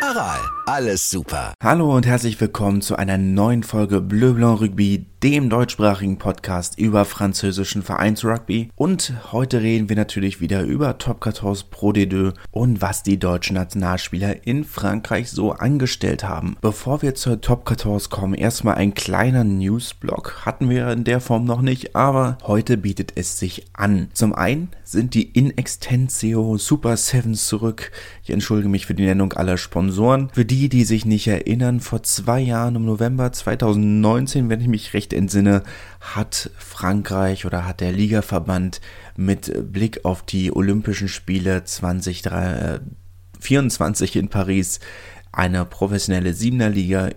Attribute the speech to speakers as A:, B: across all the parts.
A: Aral, alles super.
B: Hallo und herzlich willkommen zu einer neuen Folge Bleu Blanc Rugby, dem deutschsprachigen Podcast über französischen Vereinsrugby. Und heute reden wir natürlich wieder über Top 14 Pro D2 und was die deutschen Nationalspieler in Frankreich so angestellt haben. Bevor wir zur Top 14 kommen, erstmal ein kleiner Newsblock. Hatten wir in der Form noch nicht, aber heute bietet es sich an. Zum einen sind die In Extensio Super Sevens zurück. Ich entschuldige mich für die Nennung aller Sponsoren. Für die, die sich nicht erinnern, vor zwei Jahren im November 2019, wenn ich mich recht entsinne, hat Frankreich oder hat der Ligaverband mit Blick auf die Olympischen Spiele 2024 in Paris eine professionelle Siebener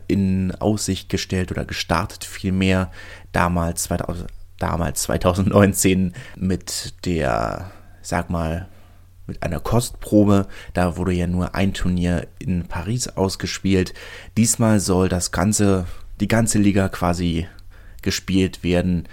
B: in Aussicht gestellt oder gestartet vielmehr damals 2000, damals 2019 mit der sag mal mit einer Kostprobe. Da wurde ja nur ein Turnier in Paris ausgespielt. Diesmal soll das ganze, die ganze Liga quasi gespielt werden.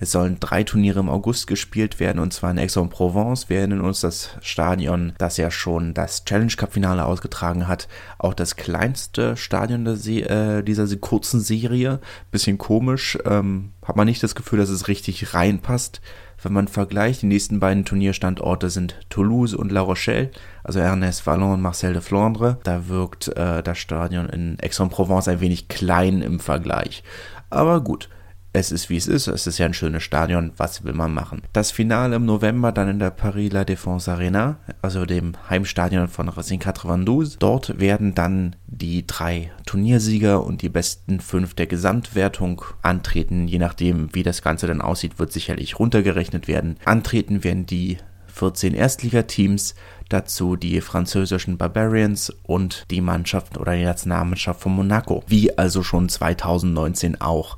B: Es sollen drei Turniere im August gespielt werden und zwar in Aix-en-Provence. Wir erinnern uns das Stadion, das ja schon das Challenge Cup Finale ausgetragen hat. Auch das kleinste Stadion äh, dieser kurzen Serie. Bisschen komisch. Ähm, hat man nicht das Gefühl, dass es richtig reinpasst. Wenn man vergleicht, die nächsten beiden Turnierstandorte sind Toulouse und La Rochelle, also Ernest Vallon und Marcel de Flandre. Da wirkt äh, das Stadion in Aix-en-Provence ein wenig klein im Vergleich. Aber gut, es ist wie es ist, es ist ja ein schönes Stadion, was will man machen? Das Finale im November dann in der Paris La Défense Arena, also dem Heimstadion von Racing 92. Dort werden dann die drei Turniersieger und die besten fünf der Gesamtwertung antreten, je nachdem wie das Ganze dann aussieht, wird sicherlich runtergerechnet werden. Antreten werden die 14 Erstligateams, dazu die französischen Barbarians und die Mannschaft oder die Nationalmannschaft von Monaco, wie also schon 2019 auch.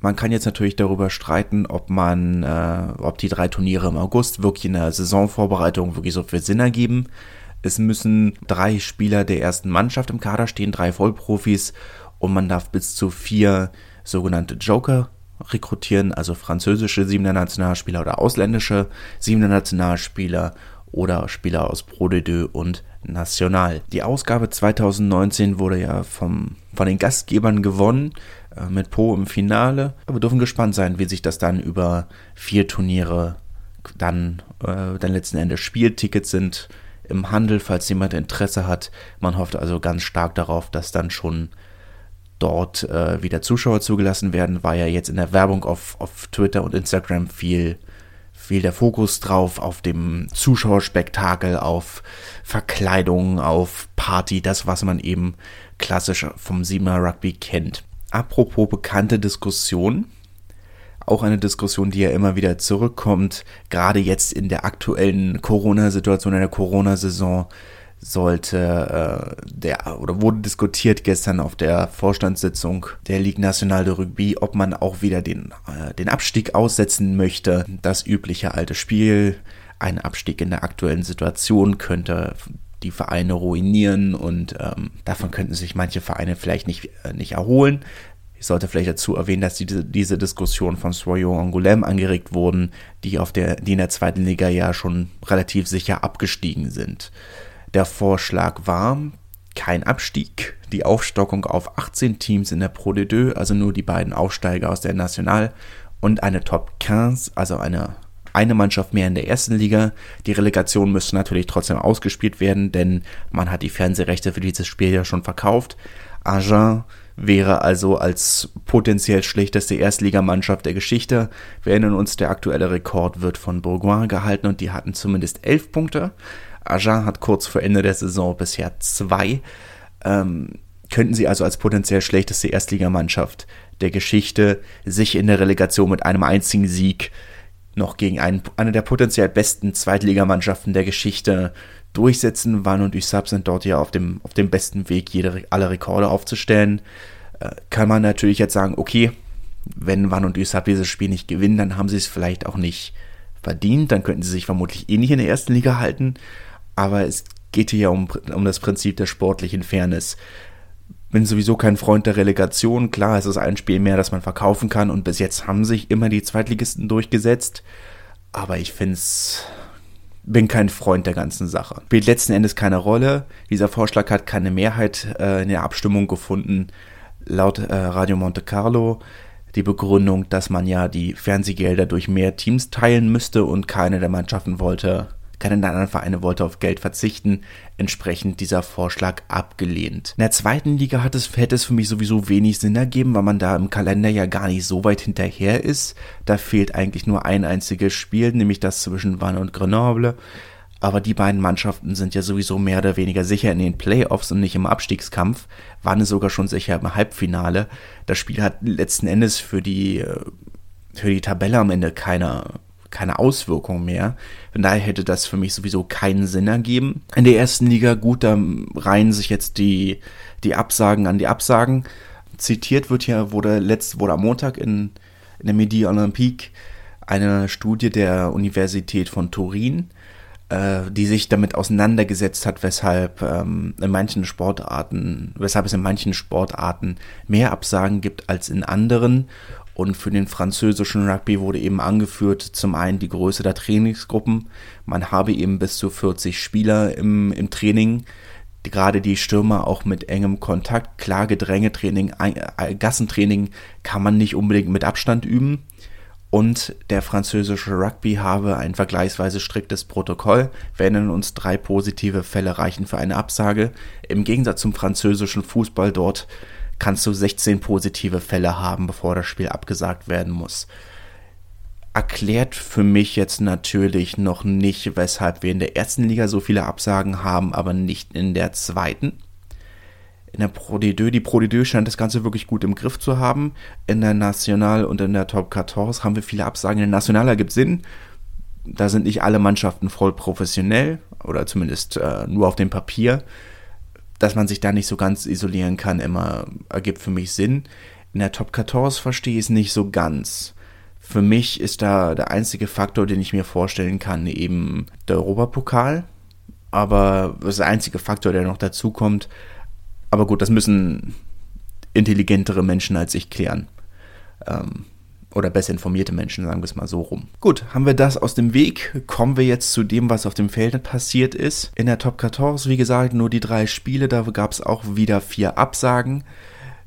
B: Man kann jetzt natürlich darüber streiten, ob man, äh, ob die drei Turniere im August wirklich in der Saisonvorbereitung wirklich so viel Sinn ergeben. Es müssen drei Spieler der ersten Mannschaft im Kader stehen, drei Vollprofis und man darf bis zu vier sogenannte Joker rekrutieren, also französische siebener Nationalspieler oder ausländische siebener Nationalspieler oder Spieler aus Pro de Deux und National. Die Ausgabe 2019 wurde ja vom, von den Gastgebern gewonnen. Äh, mit Po im Finale. Aber wir dürfen gespannt sein, wie sich das dann über vier Turniere dann, äh, dann letzten Endes Spieltickets sind im Handel, falls jemand Interesse hat. Man hofft also ganz stark darauf, dass dann schon dort äh, wieder Zuschauer zugelassen werden, war ja jetzt in der Werbung auf, auf Twitter und Instagram viel, viel der Fokus drauf, auf dem Zuschauerspektakel, auf Verkleidung, auf Party, das, was man eben klassisch vom Siebener Rugby kennt. Apropos bekannte Diskussion, auch eine Diskussion, die ja immer wieder zurückkommt, gerade jetzt in der aktuellen Corona-Situation, in der Corona-Saison sollte äh, der oder wurde diskutiert gestern auf der Vorstandssitzung der Ligue Nationale de Rugby, ob man auch wieder den, äh, den Abstieg aussetzen möchte. Das übliche alte Spiel. Ein Abstieg in der aktuellen Situation könnte die Vereine ruinieren und ähm, davon könnten sich manche Vereine vielleicht nicht, äh, nicht erholen. Ich sollte vielleicht dazu erwähnen, dass diese, diese Diskussion von Soyo Angoulême angeregt wurden, die, auf der, die in der zweiten Liga ja schon relativ sicher abgestiegen sind. Der Vorschlag war kein Abstieg, die Aufstockung auf 18 Teams in der Pro D2, also nur die beiden Aufsteiger aus der National und eine Top 15, also eine eine Mannschaft mehr in der ersten Liga. Die Relegation müsste natürlich trotzdem ausgespielt werden, denn man hat die Fernsehrechte für dieses Spiel ja schon verkauft. Agen wäre also als potenziell schlechteste Erstligamannschaft der Geschichte. Wir erinnern uns, der aktuelle Rekord wird von Bourgoin gehalten und die hatten zumindest elf Punkte. Agen hat kurz vor Ende der Saison bisher zwei. Ähm, könnten sie also als potenziell schlechteste Erstligamannschaft der Geschichte sich in der Relegation mit einem einzigen Sieg noch gegen einen, eine der potenziell besten Zweitligamannschaften der Geschichte durchsetzen. Van und Usab sind dort ja auf dem, auf dem besten Weg, jede, alle Rekorde aufzustellen. Äh, kann man natürlich jetzt sagen, okay, wenn Van und Usab dieses Spiel nicht gewinnen, dann haben sie es vielleicht auch nicht verdient, dann könnten sie sich vermutlich eh nicht in der ersten Liga halten. Aber es geht hier um, um das Prinzip der sportlichen Fairness. Bin sowieso kein Freund der Relegation. Klar, es ist ein Spiel mehr, das man verkaufen kann. Und bis jetzt haben sich immer die Zweitligisten durchgesetzt. Aber ich finde es bin kein Freund der ganzen Sache. Spielt letzten Endes keine Rolle. Dieser Vorschlag hat keine Mehrheit äh, in der Abstimmung gefunden. Laut äh, Radio Monte Carlo die Begründung, dass man ja die Fernsehgelder durch mehr Teams teilen müsste und keine der Mannschaften wollte, keine der anderen Vereine wollte auf Geld verzichten, entsprechend dieser Vorschlag abgelehnt. In der zweiten Liga hat es, hätte es für mich sowieso wenig Sinn ergeben, weil man da im Kalender ja gar nicht so weit hinterher ist. Da fehlt eigentlich nur ein einziges Spiel, nämlich das zwischen Vannes und Grenoble. Aber die beiden Mannschaften sind ja sowieso mehr oder weniger sicher in den Playoffs und nicht im Abstiegskampf, waren sogar schon sicher im Halbfinale. Das Spiel hat letzten Endes für die, äh, für die Tabelle am Ende keine, keine Auswirkung mehr. Von daher hätte das für mich sowieso keinen Sinn ergeben. In der ersten Liga, gut, da reihen sich jetzt die, die Absagen an die Absagen. Zitiert wird hier, wurde letzt, wurde am Montag in, in der Midi Olympique eine Studie der Universität von Turin äh, die sich damit auseinandergesetzt hat, weshalb ähm, in manchen Sportarten, weshalb es in manchen Sportarten mehr Absagen gibt als in anderen. Und für den französischen Rugby wurde eben angeführt, zum einen die Größe der Trainingsgruppen. Man habe eben bis zu 40 Spieler im, im Training. Gerade die Stürmer auch mit engem Kontakt. Klar, Gedrängetraining, äh, Gassentraining kann man nicht unbedingt mit Abstand üben und der französische Rugby habe ein vergleichsweise striktes Protokoll, wenn uns drei positive Fälle reichen für eine Absage. Im Gegensatz zum französischen Fußball dort kannst du 16 positive Fälle haben, bevor das Spiel abgesagt werden muss. Erklärt für mich jetzt natürlich noch nicht, weshalb wir in der ersten Liga so viele Absagen haben, aber nicht in der zweiten in der Pro D2, die Pro D2 scheint das Ganze wirklich gut im Griff zu haben. In der National und in der Top 14 haben wir viele Absagen. In der National ergibt Sinn. Da sind nicht alle Mannschaften voll professionell oder zumindest äh, nur auf dem Papier. Dass man sich da nicht so ganz isolieren kann, immer ergibt für mich Sinn. In der Top 14 verstehe ich es nicht so ganz. Für mich ist da der einzige Faktor, den ich mir vorstellen kann, eben der Europapokal. Aber das ist der einzige Faktor, der noch dazu kommt. Aber gut, das müssen intelligentere Menschen als ich klären. Ähm, oder besser informierte Menschen, sagen wir es mal so rum. Gut, haben wir das aus dem Weg. Kommen wir jetzt zu dem, was auf dem Feld passiert ist. In der Top 14, wie gesagt, nur die drei Spiele, da gab es auch wieder vier Absagen.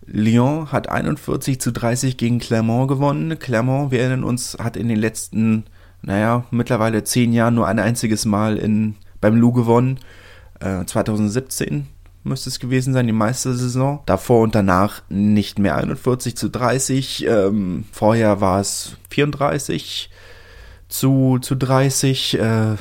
B: Lyon hat 41 zu 30 gegen Clermont gewonnen. Clermont, wir erinnern uns, hat in den letzten, naja, mittlerweile zehn Jahren nur ein einziges Mal in, beim Lou gewonnen. Äh, 2017 müsste es gewesen sein, die meiste Saison. Davor und danach nicht mehr 41 zu 30. Ähm, vorher war es 34 zu, zu 30. Äh,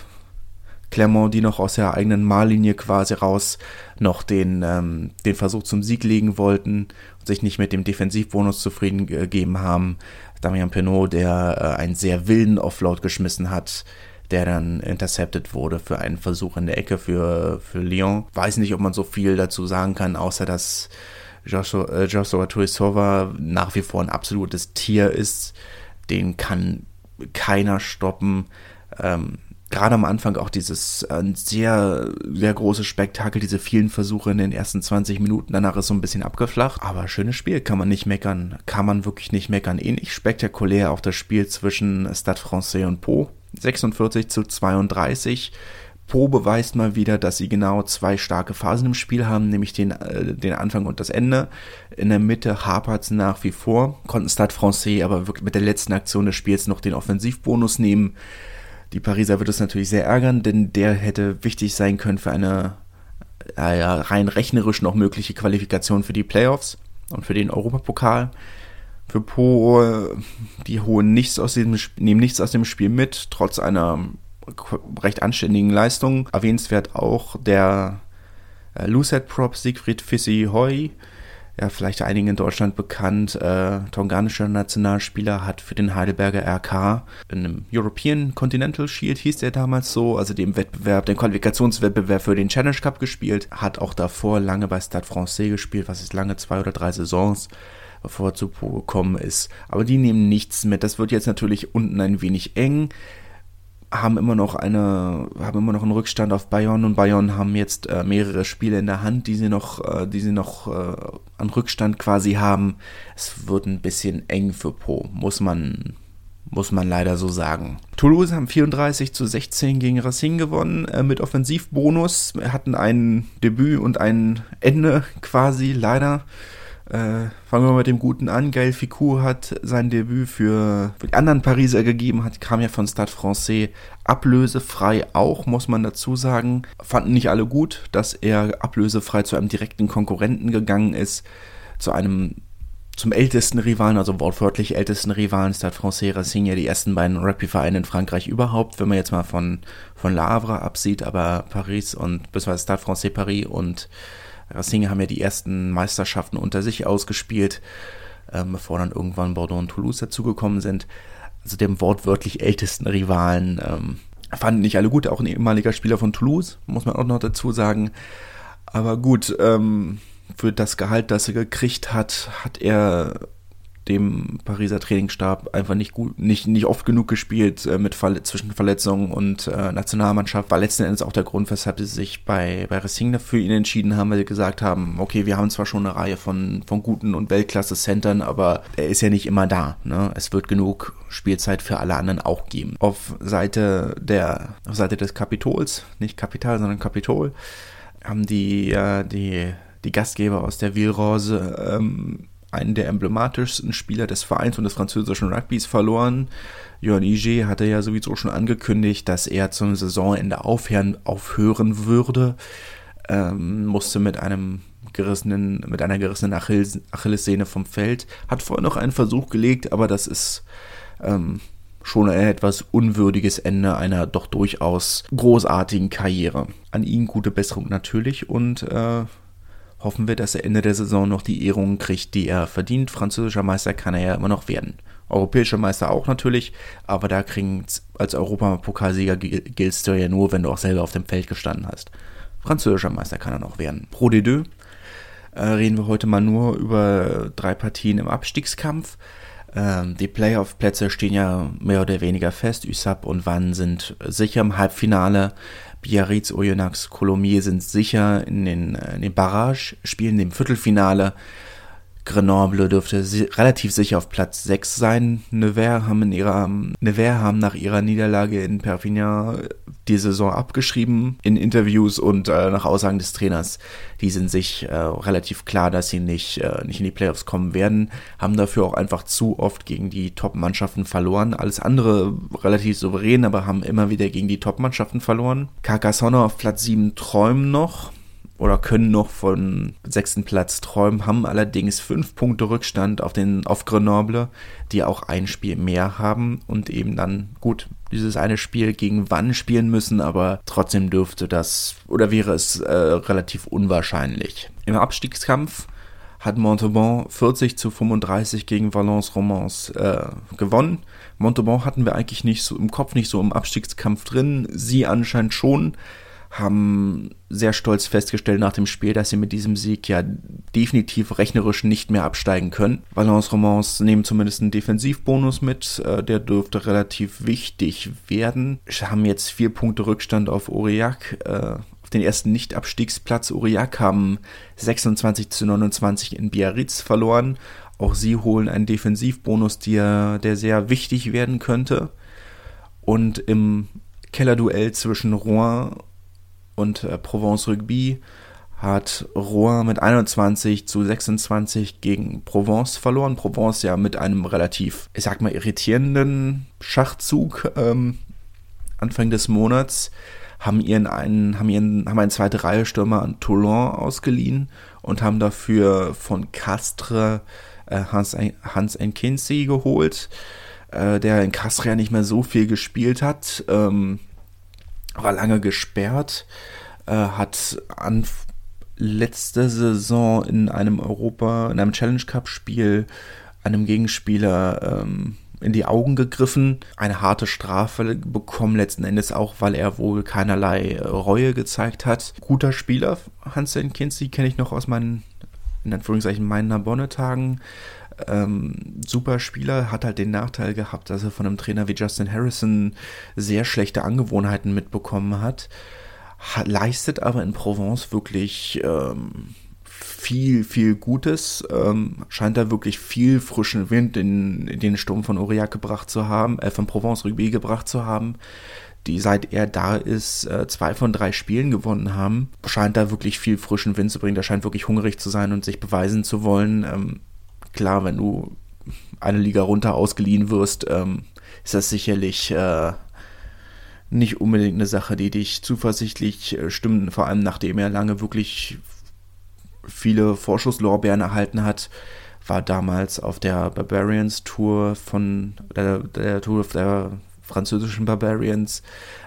B: Clermont, die noch aus der eigenen Mahllinie quasi raus noch den, ähm, den Versuch zum Sieg legen wollten und sich nicht mit dem Defensivbonus zufrieden gegeben haben. Damian Penault, der äh, einen sehr wilden Offload geschmissen hat, der dann intercepted wurde für einen Versuch in der Ecke für, für Lyon. Weiß nicht, ob man so viel dazu sagen kann, außer dass Joshua, äh, Joshua Tuisova nach wie vor ein absolutes Tier ist. Den kann keiner stoppen. Ähm, gerade am Anfang auch dieses äh, sehr, sehr große Spektakel, diese vielen Versuche in den ersten 20 Minuten, danach ist so ein bisschen abgeflacht. Aber schönes Spiel, kann man nicht meckern, kann man wirklich nicht meckern. Ähnlich spektakulär auch das Spiel zwischen Stade Francais und Po. 46 zu 32. Po beweist mal wieder, dass sie genau zwei starke Phasen im Spiel haben, nämlich den, äh, den Anfang und das Ende. In der Mitte hapert es nach wie vor, konnten Stade Francais aber wirklich mit der letzten Aktion des Spiels noch den Offensivbonus nehmen. Die Pariser wird es natürlich sehr ärgern, denn der hätte wichtig sein können für eine äh, rein rechnerisch noch mögliche Qualifikation für die Playoffs und für den Europapokal für Po, äh, die holen nichts aus dem, nehmen nichts aus dem Spiel mit, trotz einer recht anständigen Leistung. Erwähnenswert auch der äh, Lucid Prop Siegfried Fissi Hoy, ja, vielleicht einigen in Deutschland bekannt, äh, tonganischer Nationalspieler, hat für den Heidelberger RK in einem European Continental Shield hieß der damals so, also dem Wettbewerb, den Qualifikationswettbewerb für den Challenge Cup gespielt, hat auch davor lange bei Stade Francais gespielt, was ist lange, zwei oder drei Saisons bevor zu Po gekommen ist. Aber die nehmen nichts mit. Das wird jetzt natürlich unten ein wenig eng. haben immer noch eine, haben immer noch einen Rückstand auf Bayern und Bayern haben jetzt äh, mehrere Spiele in der Hand, die sie noch, äh, die sie noch äh, an Rückstand quasi haben. Es wird ein bisschen eng für Po, muss man, muss man leider so sagen. Toulouse haben 34 zu 16 gegen Racing gewonnen äh, mit Offensivbonus, hatten ein Debüt und ein Ende quasi leider. Äh, fangen wir mit dem Guten an. Gaël Ficou hat sein Debüt für, für die anderen Pariser gegeben, hat, kam ja von Stade Francais ablösefrei auch, muss man dazu sagen. Fanden nicht alle gut, dass er ablösefrei zu einem direkten Konkurrenten gegangen ist, zu einem zum ältesten Rivalen, also wortwörtlich ältesten Rivalen, Stade Francais Racing, ja die ersten beiden Rugby-Vereine in Frankreich überhaupt, wenn man jetzt mal von, von La absieht, aber Paris und, beziehungsweise Stade Francais Paris und Racing haben ja die ersten Meisterschaften unter sich ausgespielt, ähm, bevor dann irgendwann Bordeaux und Toulouse dazugekommen sind. Also dem wortwörtlich ältesten Rivalen ähm, fanden nicht alle gut, auch ein ehemaliger Spieler von Toulouse, muss man auch noch dazu sagen. Aber gut, ähm, für das Gehalt, das er gekriegt hat, hat er dem Pariser Trainingsstab einfach nicht gut, nicht, nicht oft genug gespielt äh, mit Verle zwischen Verletzungen und äh, Nationalmannschaft. War letzten Endes auch der Grund, weshalb sie sich bei, bei Racing für ihn entschieden haben, weil sie gesagt haben, okay, wir haben zwar schon eine Reihe von, von guten und Weltklasse-Centern, aber er ist ja nicht immer da. Ne? Es wird genug Spielzeit für alle anderen auch geben. Auf Seite der, auf Seite des Kapitols, nicht Kapital, sondern Kapitol, haben die, äh, die, die Gastgeber aus der Villerose ähm, einen der emblematischsten Spieler des Vereins und des französischen Rugbys verloren. Johan Ige hatte ja sowieso schon angekündigt, dass er zum Saisonende aufhören, aufhören würde, ähm, musste mit einem gerissenen, mit einer gerissenen Achilles, Achillessehne vom Feld, hat vorher noch einen Versuch gelegt, aber das ist ähm, schon ein etwas unwürdiges Ende einer doch durchaus großartigen Karriere. An ihn gute Besserung natürlich und äh, hoffen wir, dass er Ende der Saison noch die Ehrungen kriegt, die er verdient. Französischer Meister kann er ja immer noch werden. Europäischer Meister auch natürlich, aber da kriegen als Europapokalsieger giltst du ja nur, wenn du auch selber auf dem Feld gestanden hast. Französischer Meister kann er noch werden. Pro D2 äh, reden wir heute mal nur über drei Partien im Abstiegskampf. Ähm, die Playoff-Plätze stehen ja mehr oder weniger fest. USAP und Wann sind sicher im Halbfinale. Biarritz, Oyonnax, Colomiers sind sicher in den, äh, in den Barrage, spielen im Viertelfinale. Grenoble dürfte relativ sicher auf Platz 6 sein. Nevers haben, in ihrer, Nevers haben nach ihrer Niederlage in Perpignan die Saison abgeschrieben in Interviews und äh, nach Aussagen des Trainers. Die sind sich äh, relativ klar, dass sie nicht, äh, nicht in die Playoffs kommen werden, haben dafür auch einfach zu oft gegen die Top-Mannschaften verloren. Alles andere relativ souverän, aber haben immer wieder gegen die Top-Mannschaften verloren. Carcassonne auf Platz 7 träumen noch oder können noch von sechsten Platz träumen, haben allerdings fünf Punkte Rückstand auf den auf Grenoble, die auch ein Spiel mehr haben und eben dann gut dieses eine Spiel gegen Wann spielen müssen, aber trotzdem dürfte das oder wäre es äh, relativ unwahrscheinlich. Im Abstiegskampf hat Montauban 40 zu 35 gegen Valence Romans äh, gewonnen. Montauban hatten wir eigentlich nicht so im Kopf, nicht so im Abstiegskampf drin. Sie anscheinend schon haben sehr stolz festgestellt nach dem Spiel, dass sie mit diesem Sieg ja definitiv rechnerisch nicht mehr absteigen können. Valence Romans nehmen zumindest einen Defensivbonus mit, äh, der dürfte relativ wichtig werden. Haben jetzt vier Punkte Rückstand auf Aurillac, äh, auf den ersten Nicht-Abstiegsplatz. Aurillac haben 26 zu 29 in Biarritz verloren. Auch sie holen einen Defensivbonus, der, der sehr wichtig werden könnte. Und im Kellerduell zwischen Rouen und äh, Provence Rugby hat Rouen mit 21 zu 26 gegen Provence verloren. Provence ja mit einem relativ, ich sag mal, irritierenden Schachzug ähm, Anfang des Monats haben ihren einen, haben ihren, haben einen zweite Reihe Stürmer an Toulon ausgeliehen und haben dafür von Castre äh, Hans, Hans geholt, äh, der in Castre ja nicht mehr so viel gespielt hat. Ähm, lange gesperrt, äh, hat an letzte Saison in einem Europa, in einem Challenge Cup Spiel einem Gegenspieler ähm, in die Augen gegriffen, eine harte Strafe bekommen, letzten Endes auch, weil er wohl keinerlei Reue gezeigt hat. Guter Spieler, Hans-Sen Kinsey, kenne ich noch aus meinen, in Anführungszeichen, meinen Narbonne-Tagen. Ähm, super Spieler, hat halt den Nachteil gehabt, dass er von einem Trainer wie Justin Harrison sehr schlechte Angewohnheiten mitbekommen hat. hat leistet aber in Provence wirklich ähm, viel, viel Gutes. Ähm, scheint da wirklich viel frischen Wind in, in den Sturm von Aurillac gebracht zu haben, äh, von Provence Rugby gebracht zu haben die seit er da ist, äh, zwei von drei Spielen gewonnen haben, scheint da wirklich viel frischen Wind zu bringen. Der scheint wirklich hungrig zu sein und sich beweisen zu wollen. Klar, wenn du eine Liga runter ausgeliehen wirst, ähm, ist das sicherlich äh, nicht unbedingt eine Sache, die dich zuversichtlich äh, stimmt, vor allem nachdem er lange wirklich viele Vorschusslorbeeren erhalten hat, war damals auf der Barbarians Tour von der, der Tour der französischen Barbarians,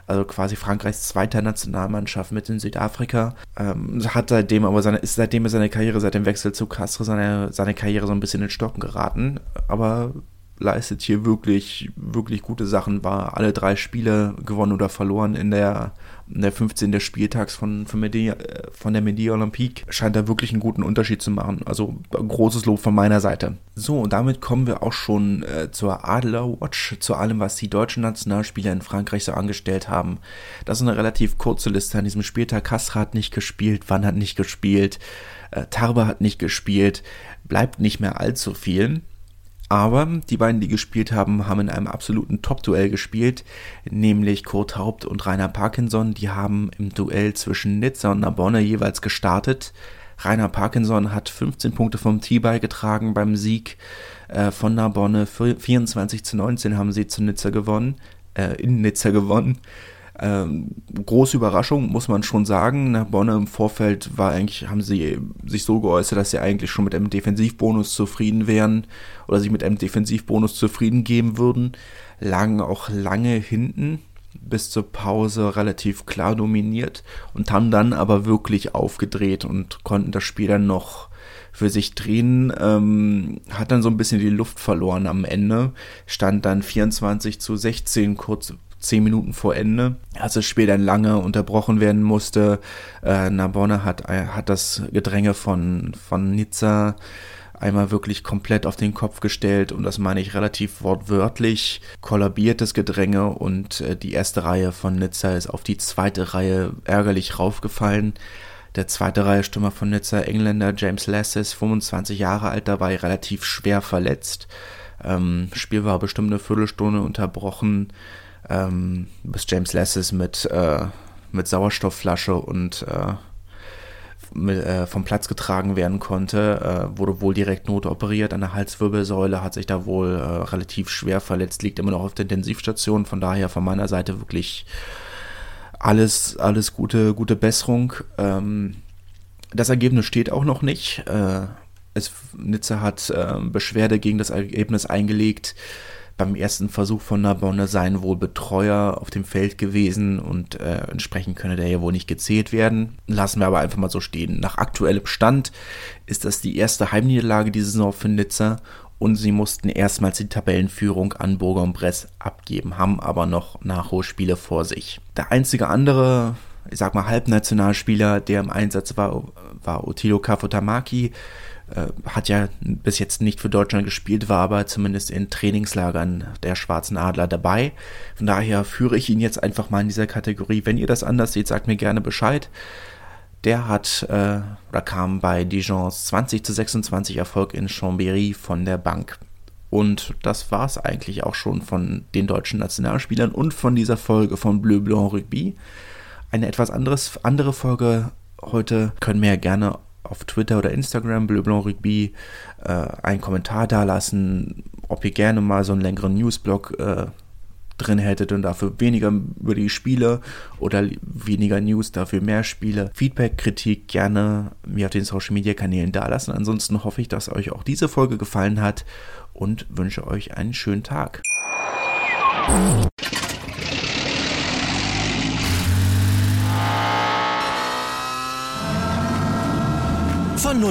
B: also quasi Frankreichs zweiter Nationalmannschaft mit in Südafrika. Ähm, hat seitdem aber seine, ist seitdem seine Karriere, seit dem Wechsel zu Castre, seine, seine Karriere so ein bisschen in Stocken geraten. Aber leistet hier wirklich, wirklich gute Sachen, war alle drei Spiele gewonnen oder verloren in der, in der 15. Spieltags von, von, Medi, äh, von der Medi Olympique. Scheint da wirklich einen guten Unterschied zu machen. Also großes Lob von meiner Seite. So, und damit kommen wir auch schon äh, zur Adler Watch, zu allem, was die deutschen Nationalspieler in Frankreich so angestellt haben. Das ist eine relativ kurze Liste an diesem Spieltag. Castra hat nicht gespielt, Wann hat nicht gespielt, äh, Tarbe hat nicht gespielt, bleibt nicht mehr allzu viel. Aber die beiden, die gespielt haben, haben in einem absoluten Top-Duell gespielt, nämlich Kurt Haupt und Rainer Parkinson. Die haben im Duell zwischen Nizza und Narbonne jeweils gestartet. Rainer Parkinson hat 15 Punkte vom Tee beigetragen beim Sieg äh, von Narbonne. 24 zu 19 haben sie zu Nizza gewonnen, äh, in Nizza gewonnen. Ähm, große Überraschung, muss man schon sagen. Nach Bonne im Vorfeld war eigentlich, haben sie sich so geäußert, dass sie eigentlich schon mit einem Defensivbonus zufrieden wären oder sich mit einem Defensivbonus zufrieden geben würden. Lagen auch lange hinten, bis zur Pause relativ klar dominiert und haben dann aber wirklich aufgedreht und konnten das Spiel dann noch für sich drehen, ähm, hat dann so ein bisschen die Luft verloren am Ende, stand dann 24 zu 16 kurz zehn Minuten vor Ende, als das Spiel dann lange unterbrochen werden musste. Äh, Narbonne hat, äh, hat das Gedränge von, von Nizza einmal wirklich komplett auf den Kopf gestellt und das meine ich relativ wortwörtlich, kollabiert das Gedränge und äh, die erste Reihe von Nizza ist auf die zweite Reihe ärgerlich raufgefallen. Der zweite Reihe Stürmer von Nizza, Engländer James Lasses, 25 Jahre alt dabei, relativ schwer verletzt. Ähm, Spiel war bestimmt eine Viertelstunde unterbrochen ähm, bis James Lasses mit, äh, mit Sauerstoffflasche und äh, mit, äh, vom Platz getragen werden konnte, äh, wurde wohl direkt notoperiert an der Halswirbelsäule, hat sich da wohl äh, relativ schwer verletzt, liegt immer noch auf der Intensivstation, von daher von meiner Seite wirklich alles, alles gute, gute Besserung. Ähm, das Ergebnis steht auch noch nicht. Äh, es, Nizza hat äh, Beschwerde gegen das Ergebnis eingelegt beim ersten Versuch von Narbonne seien wohl Betreuer auf dem Feld gewesen und äh, entsprechend könne der ja wohl nicht gezählt werden. Lassen wir aber einfach mal so stehen. Nach aktuellem Stand ist das die erste Heimniederlage dieser Saison für Nizza und sie mussten erstmals die Tabellenführung an Burger und Bress abgeben, haben aber noch Nachholspiele vor sich. Der einzige andere, ich sag mal, Halbnationalspieler, der im Einsatz war, war Otilo Kafutamaki hat ja bis jetzt nicht für Deutschland gespielt, war aber zumindest in Trainingslagern der Schwarzen Adler dabei. Von daher führe ich ihn jetzt einfach mal in dieser Kategorie. Wenn ihr das anders seht, sagt mir gerne Bescheid. Der hat äh, oder kam bei Dijons 20 zu 26 Erfolg in Chambéry von der Bank. Und das war es eigentlich auch schon von den deutschen Nationalspielern und von dieser Folge von Bleu Blanc Rugby. Eine etwas anderes, andere Folge heute können wir ja gerne auf Twitter oder Instagram, Bleu Blanc Rugby, äh, einen Kommentar dalassen, ob ihr gerne mal so einen längeren Newsblog äh, drin hättet und dafür weniger über die Spiele oder weniger News, dafür mehr Spiele. Feedback, Kritik gerne mir auf den Social Media Kanälen dalassen. Ansonsten hoffe ich, dass euch auch diese Folge gefallen hat und wünsche euch einen schönen Tag.